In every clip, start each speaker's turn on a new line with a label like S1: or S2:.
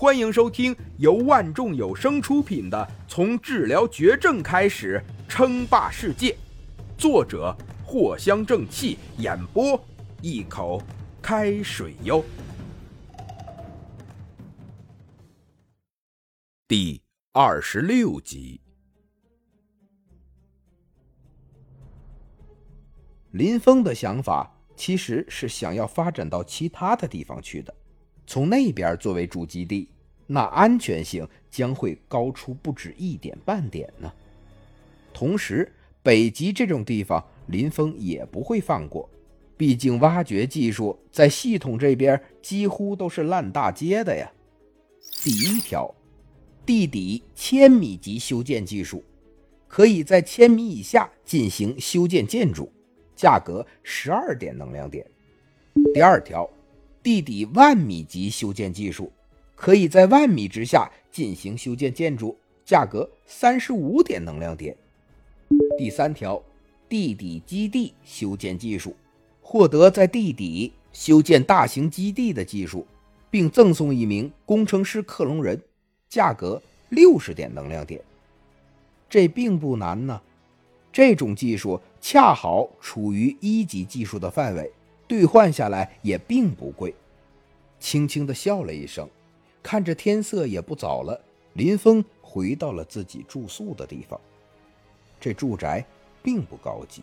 S1: 欢迎收听由万众有声出品的《从治疗绝症开始称霸世界》，作者藿香正气，演播一口开水哟。第二十六集，
S2: 林峰的想法其实是想要发展到其他的地方去的。从那边作为主基地，那安全性将会高出不止一点半点呢。同时，北极这种地方，林峰也不会放过，毕竟挖掘技术在系统这边几乎都是烂大街的呀。第一条，地底千米级修建技术，可以在千米以下进行修建建筑，价格十二点能量点。第二条。地底万米级修建技术，可以在万米之下进行修建建筑，价格三十五点能量点。第三条，地底基地修建技术，获得在地底修建大型基地的技术，并赠送一名工程师克隆人，价格六十点能量点。这并不难呢，这种技术恰好处于一级技术的范围。兑换下来也并不贵，轻轻的笑了一声，看着天色也不早了，林峰回到了自己住宿的地方。这住宅并不高级，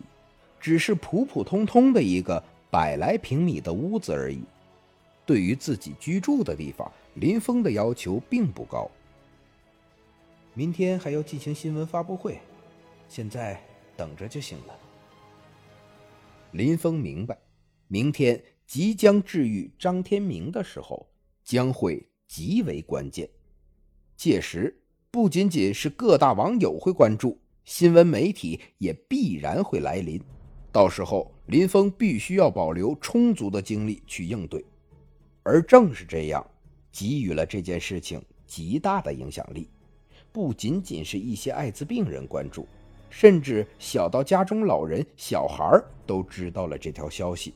S2: 只是普普通通的一个百来平米的屋子而已。对于自己居住的地方，林峰的要求并不高。明天还要进行新闻发布会，现在等着就行了。林峰明白。明天即将治愈张天明的时候，将会极为关键。届时，不仅仅是各大网友会关注，新闻媒体也必然会来临。到时候，林峰必须要保留充足的精力去应对。而正是这样，给予了这件事情极大的影响力。不仅仅是一些艾滋病人关注，甚至小到家中老人、小孩都知道了这条消息。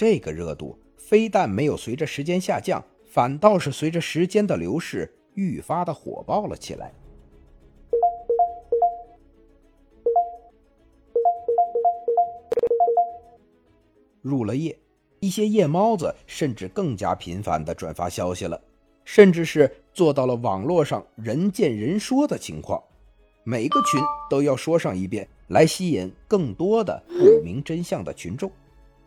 S2: 这个热度非但没有随着时间下降，反倒是随着时间的流逝愈发的火爆了起来。入了夜，一些夜猫子甚至更加频繁的转发消息了，甚至是做到了网络上人见人说的情况，每个群都要说上一遍，来吸引更多的不明真相的群众。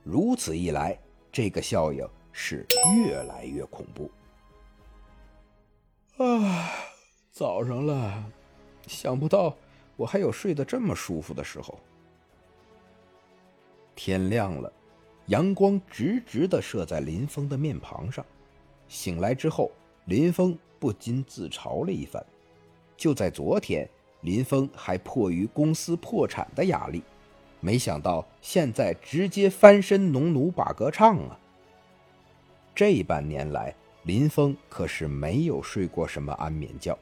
S2: 如此一来，这个效应是越来越恐怖。啊，早上了，想不到我还有睡得这么舒服的时候。天亮了，阳光直直的射在林峰的面庞上。醒来之后，林峰不禁自嘲了一番。就在昨天，林峰还迫于公司破产的压力。没想到现在直接翻身农奴把歌唱啊！这半年来，林峰可是没有睡过什么安眠觉，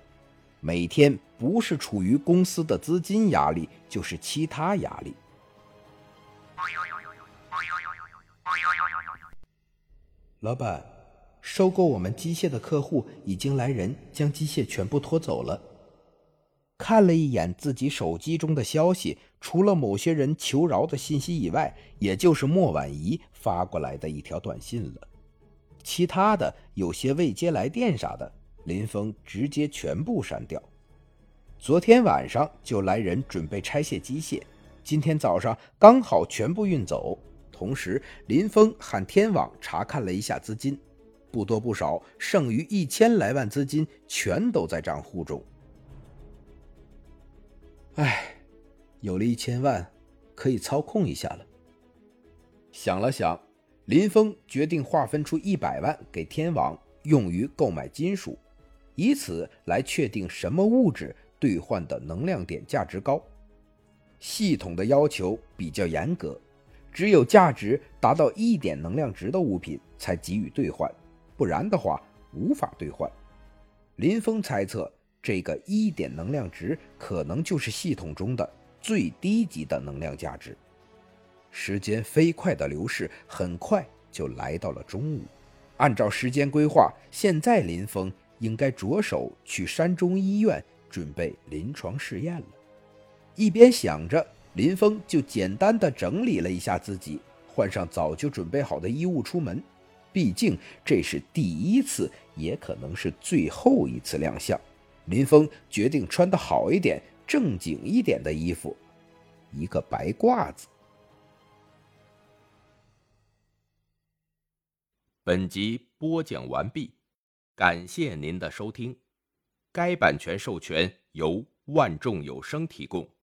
S2: 每天不是处于公司的资金压力，就是其他压力。老板，收购我们机械的客户已经来人，将机械全部拖走了。看了一眼自己手机中的消息，除了某些人求饶的信息以外，也就是莫婉仪发过来的一条短信了。其他的有些未接来电啥的，林峰直接全部删掉。昨天晚上就来人准备拆卸机械，今天早上刚好全部运走。同时，林峰喊天网查看了一下资金，不多不少，剩余一千来万资金全都在账户中。唉，有了一千万，可以操控一下了。想了想，林峰决定划分出一百万给天网，用于购买金属，以此来确定什么物质兑换的能量点价值高。系统的要求比较严格，只有价值达到一点能量值的物品才给予兑换，不然的话无法兑换。林峰猜测。这个一点能量值可能就是系统中的最低级的能量价值。时间飞快的流逝，很快就来到了中午。按照时间规划，现在林峰应该着手去山中医院准备临床试验了。一边想着，林峰就简单的整理了一下自己，换上早就准备好的衣物出门。毕竟这是第一次，也可能是最后一次亮相。林峰决定穿的好一点、正经一点的衣服，一个白褂子。
S1: 本集播讲完毕，感谢您的收听。该版权授权由万众有声提供。